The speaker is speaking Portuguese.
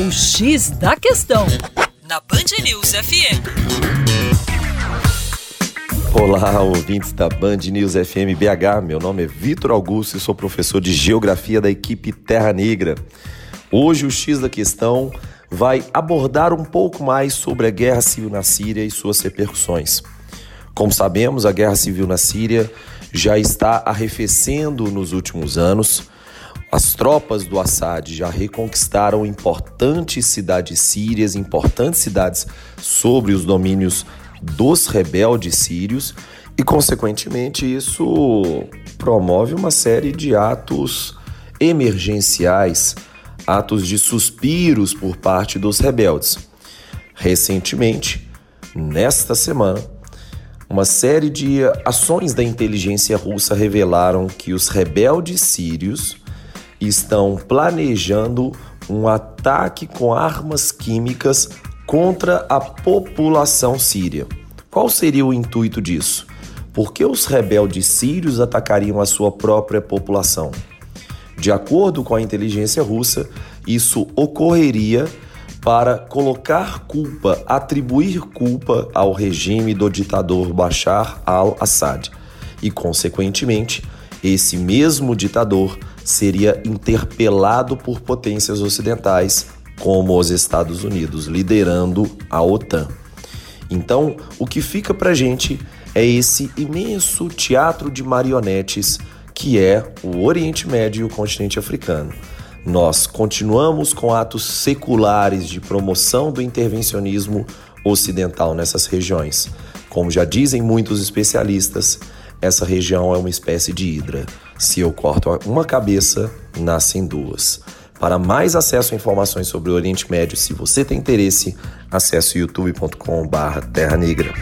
O X da Questão, na Band News FM. Olá, ouvintes da Band News FM BH. Meu nome é Vitor Augusto e sou professor de Geografia da equipe Terra Negra. Hoje o X da Questão vai abordar um pouco mais sobre a guerra civil na Síria e suas repercussões. Como sabemos, a guerra civil na Síria já está arrefecendo nos últimos anos as tropas do Assad já reconquistaram importantes cidades sírias, importantes cidades sobre os domínios dos rebeldes sírios, e, consequentemente, isso promove uma série de atos emergenciais, atos de suspiros por parte dos rebeldes. Recentemente, nesta semana, uma série de ações da inteligência russa revelaram que os rebeldes sírios estão planejando um ataque com armas químicas contra a população síria. Qual seria o intuito disso? Por que os rebeldes sírios atacariam a sua própria população? De acordo com a inteligência russa, isso ocorreria para colocar culpa, atribuir culpa ao regime do ditador Bashar al-Assad e, consequentemente, esse mesmo ditador seria interpelado por potências ocidentais, como os Estados Unidos, liderando a OTAN. Então, o que fica para gente é esse imenso teatro de marionetes que é o Oriente Médio e o continente africano. Nós continuamos com atos seculares de promoção do intervencionismo ocidental nessas regiões. Como já dizem muitos especialistas, essa região é uma espécie de hidra. Se eu corto uma cabeça, nascem duas. Para mais acesso a informações sobre o Oriente Médio, se você tem interesse, acesse youtube.com/terra negra.